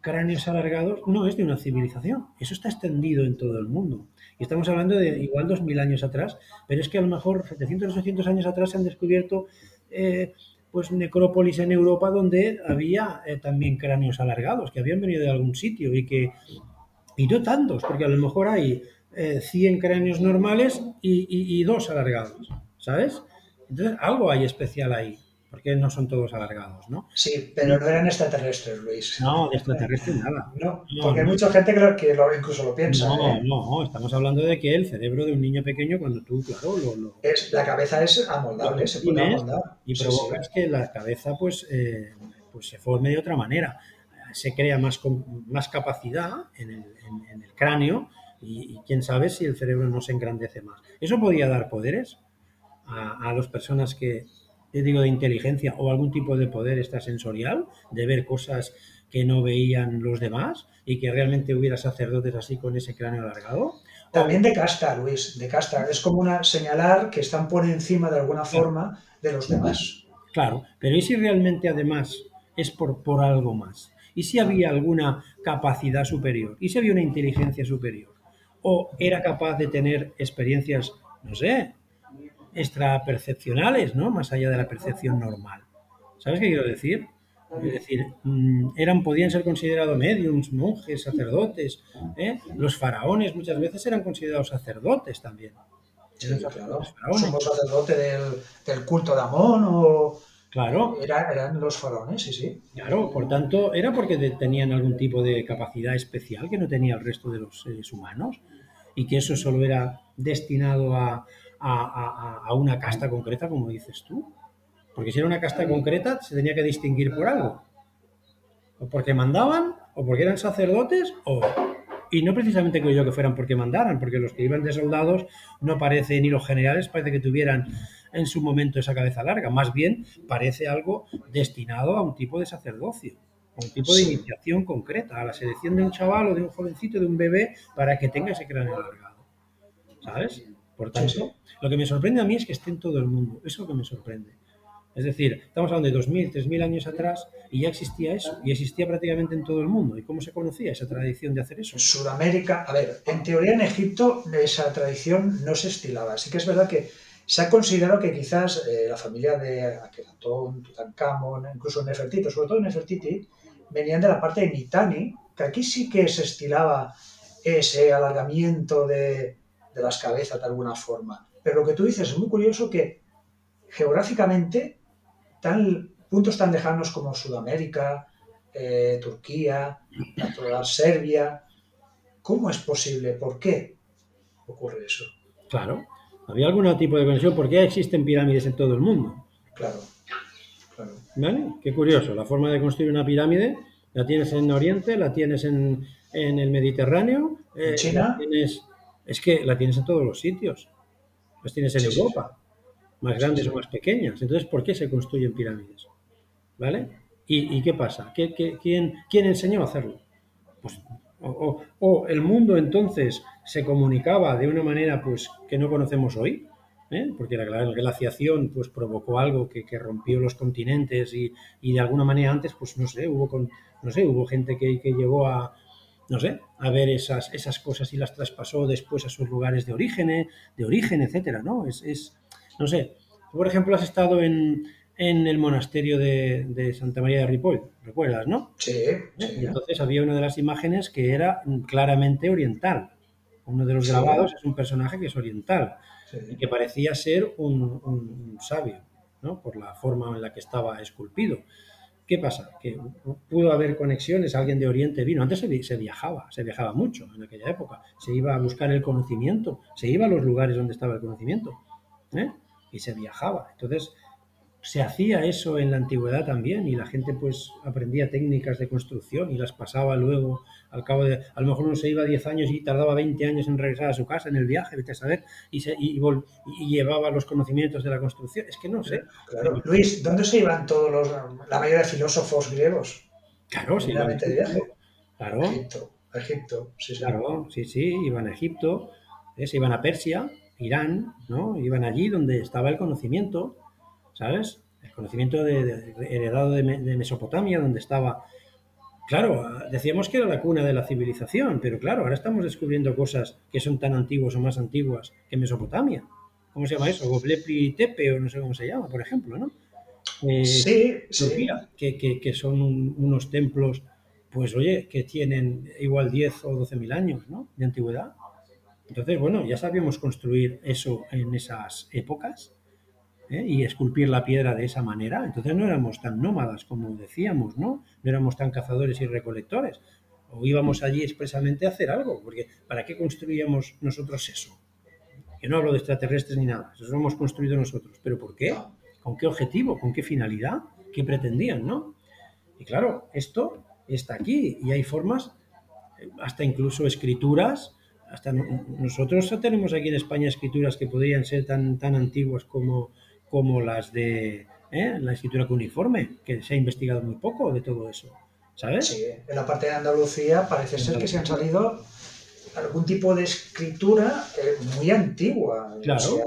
[SPEAKER 3] cráneos alargados no es de una civilización. Eso está extendido en todo el mundo. Y estamos hablando de igual 2.000 años atrás, pero es que a lo mejor 700 o 800 años atrás se han descubierto eh, pues necrópolis en Europa donde había eh, también cráneos alargados, que habían venido de algún sitio y que... Y no tantos, porque a lo mejor hay 100 eh, cráneos normales y, dos alargados, ¿sabes? Entonces, algo hay especial ahí, porque no son todos alargados, ¿no?
[SPEAKER 2] Sí, pero no eran extraterrestres, Luis.
[SPEAKER 3] No, de extraterrestres nada.
[SPEAKER 2] No, porque hay mucha gente que, lo, incluso lo piensa.
[SPEAKER 3] No,
[SPEAKER 2] ¿eh?
[SPEAKER 3] no, estamos hablando de que el cerebro de un niño pequeño, cuando tú, claro, lo... lo
[SPEAKER 2] es, la cabeza es amoldable, se puede amoldar.
[SPEAKER 3] Y
[SPEAKER 2] Sí,
[SPEAKER 3] provocas
[SPEAKER 2] sí.
[SPEAKER 3] que la cabeza, pues, eh, pues se forme de otra manera. Se crea más, más capacidad en el, en- en el cráneo y, y quién sabe si el cerebro no se engrandece más. ¿Eso podía dar poderes a, a las personas que, digo, de inteligencia o algún tipo de poder extrasensorial, de ver cosas que no veían los demás y que realmente hubiera sacerdotes así con ese cráneo alargado?
[SPEAKER 2] También de casta, Luis, de casta. Es como una señalar que están por encima de alguna forma de los demás.
[SPEAKER 3] Claro, pero ¿y si realmente además es por, por algo más? ¿Y si había alguna capacidad superior? ¿Y si había una inteligencia superior? ¿O era capaz de tener experiencias, no sé, extrapercepcionales, ¿no? Más allá de la percepción normal. ¿Sabes qué quiero decir? Es decir, mm, eran, podían ser considerados mediums, monjes, sacerdotes. ¿eh? Los faraones muchas veces eran considerados sacerdotes también.
[SPEAKER 2] Sí, claro. sacerdote del, del culto de Amón o
[SPEAKER 3] Claro,
[SPEAKER 2] eran, eran los faraones, sí, sí.
[SPEAKER 3] Claro, por tanto, era porque tenían algún tipo de capacidad especial que no tenía el resto de los seres humanos y que eso solo era destinado a, a- a- a una casta concreta, como dices tú. Porque si era una casta concreta, se tenía que distinguir por algo. O porque mandaban, o porque eran sacerdotes, o... Y no precisamente creo yo que fueran porque mandaran, porque los que iban de soldados no parece, ni los generales parece que tuvieran en su momento esa cabeza larga. Más bien parece algo destinado a un tipo de sacerdocio, a un tipo de iniciación concreta, a la selección de un chaval o de un jovencito, de un bebé, para que tenga ese cráneo alargado. ¿Sabes? Por tanto,
[SPEAKER 2] Sí, sí.
[SPEAKER 3] lo que me sorprende a mí es que esté en todo el mundo. Eso es lo que me sorprende. Es decir, estamos hablando de 2.000, 3.000 años atrás y ya existía eso, y existía prácticamente en todo el mundo. ¿Y cómo se conocía esa tradición de hacer eso?
[SPEAKER 2] Sudamérica, a ver, en teoría en Egipto esa tradición no se estilaba. Así que es verdad que se ha considerado que quizás eh, la familia de Akenatón, Tutankamón, incluso Nefertiti, sobre todo Nefertiti, venían de la parte de Mitanni, que aquí sí que se estilaba ese alargamiento de, de las cabezas de alguna forma. Pero lo que tú dices es muy curioso que geográficamente tan, puntos tan lejanos como Sudamérica, eh, Turquía, Serbia, ¿cómo es posible? ¿Por qué ocurre eso?
[SPEAKER 3] Claro, había algún tipo de conexión. ¿Por qué existen pirámides en todo el mundo?
[SPEAKER 2] Claro, claro.
[SPEAKER 3] ¿Vale? Qué curioso. La forma de construir una pirámide la tienes en Oriente, la tienes en, en el Mediterráneo. eh,
[SPEAKER 2] ¿En China?
[SPEAKER 3] la tienes- es que la tienes en todos los sitios. Las tienes en
[SPEAKER 2] Sí, sí,
[SPEAKER 3] Europa, más grandes
[SPEAKER 2] sí.
[SPEAKER 3] o más pequeñas. Entonces, ¿por qué se construyen pirámides? ¿Vale? ¿Y, y qué pasa? ¿Qué, qué- quién, quién enseñó a hacerlo? Pues, o, o- o el mundo entonces se comunicaba de una manera pues, que no conocemos hoy, ¿eh? porque la, la glaciación pues, provocó algo que, que rompió los continentes y, y de alguna manera antes, pues no sé, hubo, con, no sé, hubo gente que, que llegó a, no sé, a ver esas, esas cosas y las traspasó después a sus lugares de origen, de origen, etcétera, ¿no? Es, es, no sé, tú, por ejemplo, has estado en, en el monasterio de, de Santa María de Ripoll, ¿recuerdas, no?
[SPEAKER 2] Sí,
[SPEAKER 3] entonces había una de las imágenes que era claramente oriental. Uno de los
[SPEAKER 2] Sí.
[SPEAKER 3] grabados es un personaje que es oriental
[SPEAKER 2] sí.
[SPEAKER 3] y que parecía ser un, un sabio, ¿no? Por la forma en la que estaba esculpido. ¿Qué pasa? Que pudo haber conexiones, alguien de Oriente vino. Antes se, vi- se viajaba, se viajaba mucho en aquella época. Se iba a buscar el conocimiento, se iba a los lugares donde estaba el conocimiento. ¿eh? Y se viajaba. Entonces, se hacía eso en la antigüedad también y la gente pues aprendía técnicas de construcción y las pasaba luego al cabo de, a lo mejor uno se iba 10 años y tardaba 20 años en regresar a su casa en el viaje, vete a saber, y, se, y, vol- y llevaba los conocimientos de la construcción. Es que no sé.
[SPEAKER 2] Claro. Luis, ¿dónde se iban todos los, la mayoría de filósofos griegos?
[SPEAKER 3] Claro, sí,
[SPEAKER 2] de viaje.
[SPEAKER 3] Claro,
[SPEAKER 2] Egipto, Egipto, sí, sí.
[SPEAKER 3] claro, sí, sí, iban a Egipto, ¿eh? se iban a Persia, Irán, ¿no? Iban allí donde estaba el conocimiento, ¿sabes? El conocimiento de, de- heredado de, Me- de Mesopotamia, donde estaba... Claro, decíamos que era la cuna de la civilización, pero claro, ahora estamos descubriendo cosas que son tan antiguas o más antiguas que Mesopotamia. ¿Cómo se llama eso? Goblepli Tepe o no sé cómo se llama, por ejemplo, ¿no? Eh,
[SPEAKER 2] Sí, sí.
[SPEAKER 3] Que, que- que son un- unos templos, pues oye, que tienen igual 10 o 12 mil años ¿no? de antigüedad. Entonces, bueno, ya sabíamos construir eso en esas épocas. ¿Eh? y esculpir la piedra de esa manera. Entonces no éramos tan nómadas como decíamos, ¿no? No éramos tan cazadores y recolectores. O íbamos allí expresamente a hacer algo, porque ¿para qué construíamos nosotros eso? Que no hablo de extraterrestres ni nada, eso lo hemos construido nosotros. ¿Pero por qué? ¿Con qué objetivo? ¿Con qué finalidad? ¿Qué pretendían, no? Y claro, esto está aquí y hay formas, hasta incluso escrituras, hasta nosotros tenemos aquí en España escrituras que podrían ser tan, tan antiguas como, como las de ¿eh? la escritura cuneiforme, que se ha investigado muy poco de todo eso. ¿Sabes?
[SPEAKER 2] Sí, en la parte de Andalucía parece ser que se han salido algún tipo de escritura eh, muy antigua.
[SPEAKER 3] Claro.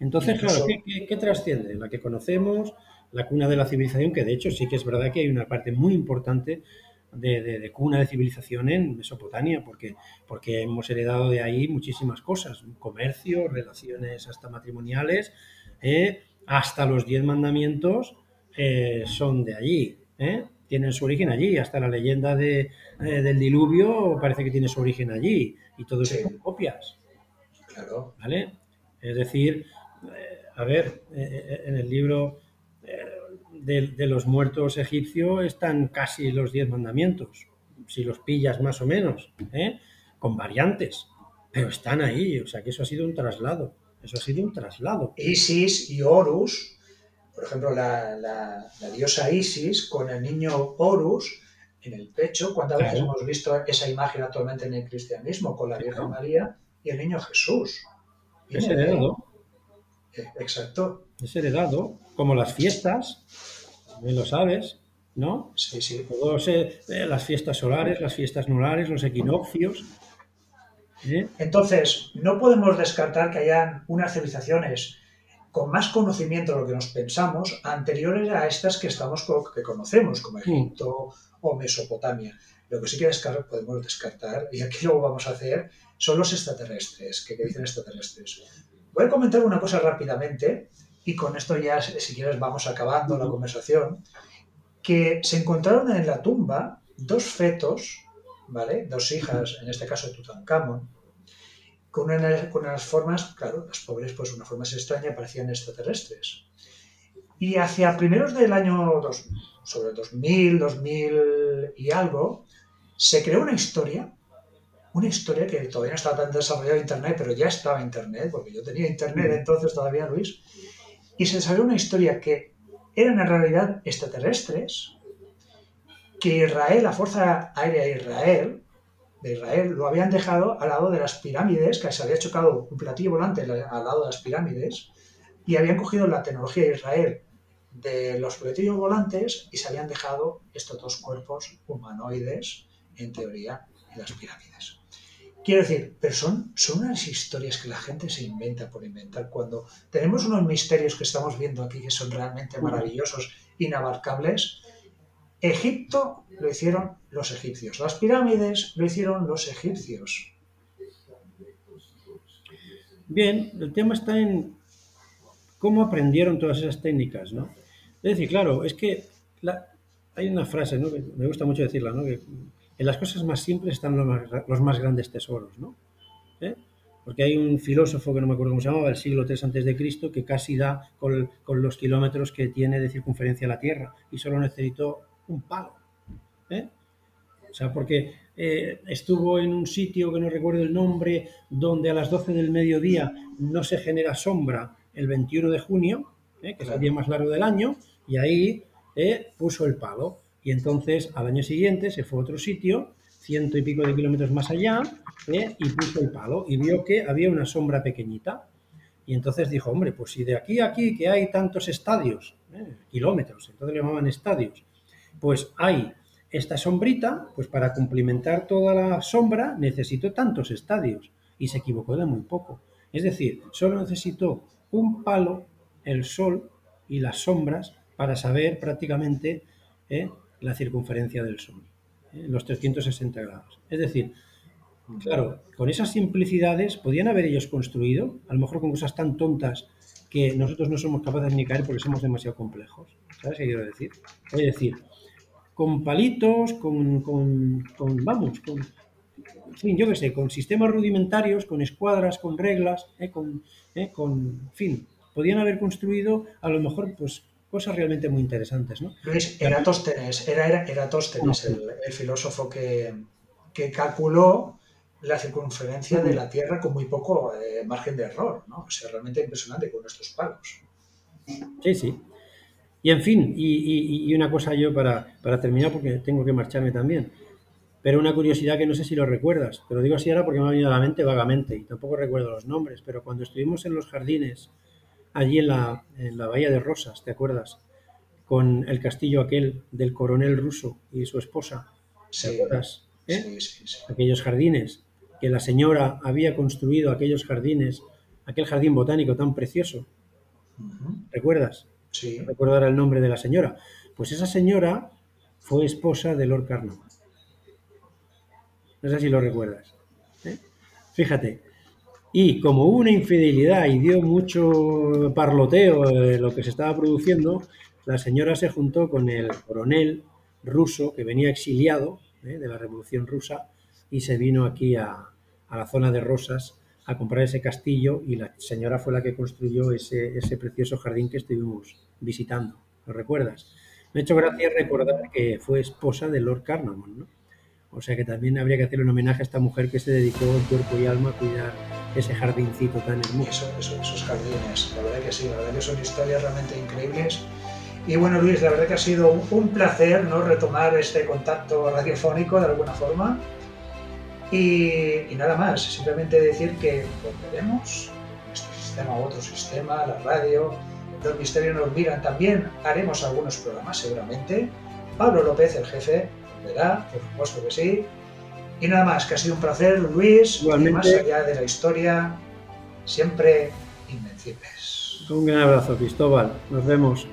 [SPEAKER 3] Entonces, claro, ¿qué, trasciende? La que conocemos, la cuna de la civilización, que de hecho sí que es verdad que hay una parte muy importante de, cuna de civilización en Mesopotamia, porque, porque hemos heredado de ahí muchísimas cosas, comercio, relaciones hasta matrimoniales, eh, hasta los diez mandamientos eh, son de allí, eh, tienen su origen allí, hasta la leyenda de, del diluvio parece que tiene su origen allí, y todo eso son copias.
[SPEAKER 2] Claro.
[SPEAKER 3] ¿Vale? Es decir, a ver, en el libro de, de, los muertos egipcios están casi los diez mandamientos, si los pillas más o menos, con variantes, pero están ahí, o sea que eso ha sido un traslado. Eso ha sido un traslado.
[SPEAKER 2] Isis y Horus, por ejemplo, la, diosa Isis con el niño Horus en el pecho. ¿Cuántas veces hemos visto esa imagen actualmente en el cristianismo con la Virgen María y el niño Jesús?
[SPEAKER 3] Es heredado.
[SPEAKER 2] Eh, exacto.
[SPEAKER 3] Es heredado, como las fiestas, también lo sabes, ¿no?
[SPEAKER 2] Sí, sí.
[SPEAKER 3] Todos, eh, las fiestas solares, las fiestas nulares, los equinoccios,
[SPEAKER 2] entonces, no podemos descartar que hayan unas civilizaciones con más conocimiento de lo que nos pensamos anteriores a estas que estamos que conocemos, como Egipto o Mesopotamia. Lo que sí que podemos descartar, y aquí lo vamos a hacer, son los extraterrestres. ¿Qué, dicen extraterrestres? Voy a comentar una cosa rápidamente, y con esto ya, si quieres, vamos acabando la conversación, que se encontraron en la tumba dos fetos, ¿vale? Dos hijas, en este caso Tutankamón, con, unas formas, claro, las pobres, pues una forma extraña, parecían extraterrestres. Y hacia primeros del año, dos, sobre 2000, 2000 y algo, se creó una historia, una historia que todavía no estaba tan desarrollada Internet, pero ya estaba Internet, porque yo tenía Internet entonces todavía, Luis, y se desarrolló una historia que eran en realidad extraterrestres, que Israel, la Fuerza Aérea de Israel, de Israel lo habían dejado al lado de las pirámides, que se había chocado un platillo volante al lado de las pirámides, y habían cogido la tecnología de Israel de los platillos volantes y se habían dejado estos dos cuerpos humanoides, en teoría, en las pirámides. Quiero decir, pero son, son unas historias que la gente se inventa por inventar cuando tenemos unos misterios que estamos viendo aquí que son realmente maravillosos, inabarcables, Egipto lo hicieron los egipcios, las pirámides lo hicieron los egipcios.
[SPEAKER 3] Bien, el tema está en cómo aprendieron todas esas técnicas, ¿no? Es decir, claro, es que hay una frase, ¿no? Que me gusta mucho decirla, ¿no? En las cosas más simples están los más, grandes tesoros, ¿no? ¿Eh? Porque hay un filósofo que no me acuerdo cómo se llamaba, del siglo III antes de Cristo, que casi da con, con, los kilómetros que tiene de circunferencia la Tierra y solo necesitó un palo. ¿eh? O sea, porque eh, estuvo en un sitio que no recuerdo el nombre, donde a las 12 del mediodía no se genera sombra el 21 de junio, ¿eh? que es el día más largo del año, y ahí puso el palo. Y entonces al año siguiente se fue a otro sitio, ciento y pico de kilómetros más allá, y puso el palo y vio que había una sombra pequeñita. Y entonces dijo, hombre, pues si de aquí a aquí que hay tantos estadios, kilómetros, entonces le llamaban estadios, pues hay esta sombrita, pues para cumplimentar toda la sombra necesito tantos estadios. Y se equivocó de muy poco. Es decir, solo necesito un palo, el sol y las sombras para saber prácticamente eh, la circunferencia del sol, eh, los 360 grados. Es decir, claro, con esas simplicidades podían haber ellos construido, a lo mejor con cosas tan tontas que nosotros no somos capaces ni caer porque somos demasiado complejos. ¿Sabes qué quiero decir? Es decir, con palitos, con, con, vamos, con, en fin, yo qué sé, con sistemas rudimentarios, con escuadras, con reglas, eh, con, eh, con, fin, podían haber construido a lo mejor pues cosas realmente muy interesantes, ¿no?
[SPEAKER 2] Luis, Eratóstenes, era, era Eratóstenes el, el, filósofo que, que, calculó la circunferencia de la Tierra con muy poco eh, margen de error, ¿no? O sea, realmente impresionante con estos palos.
[SPEAKER 3] Sí, sí. Y en fin, y, y, y una cosa yo para, para, terminar, porque tengo que marcharme también, pero una curiosidad que no sé si lo recuerdas, pero digo así ahora porque me ha venido a la mente vagamente y tampoco recuerdo los nombres, pero cuando estuvimos en los jardines, allí en la, en la Bahía de Rosas, ¿te acuerdas? Con el castillo aquel del coronel ruso y su esposa, ¿te acuerdas? ¿Eh?
[SPEAKER 2] sí, sí, sí.
[SPEAKER 3] Aquellos jardines, que la señora había construido aquellos jardines, aquel jardín botánico tan precioso, ¿recuerdas?
[SPEAKER 2] Sí.
[SPEAKER 3] Recuerdo el nombre de la señora. Pues esa señora fue esposa de Lord Carnarvon. No sé si lo recuerdas. ¿eh? Fíjate. Y como hubo una infidelidad y dio mucho parloteo de lo que se estaba produciendo, la señora se juntó con el coronel ruso que venía exiliado ¿eh? de la Revolución Rusa y se vino aquí a, a, la zona de Rosas a comprar ese castillo y la señora fue la que construyó ese, ese precioso jardín que estuvimos visitando. ¿Lo recuerdas? Me ha hecho gracia recordar que fue esposa de Lord Carnarvon, ¿no? O sea que también habría que hacerle un homenaje a esta mujer que se dedicó cuerpo y alma a cuidar ese jardincito tan hermoso.
[SPEAKER 2] eso, eso- esos jardines, la verdad que sí, la verdad que son historias realmente increíbles. Y bueno, Luis, la verdad que ha sido un placer ¿no? retomar este contacto radiofónico de alguna forma. Y, y nada más, simplemente decir que volveremos, este sistema u otro sistema, la radio, los misterios nos miran también, haremos algunos programas seguramente. Pablo López, el jefe, volverá, por supuesto que sí. Y nada más, que ha sido un placer, Luis, y más allá de la historia, siempre invencibles.
[SPEAKER 3] Un gran abrazo, Cristóbal. Nos vemos.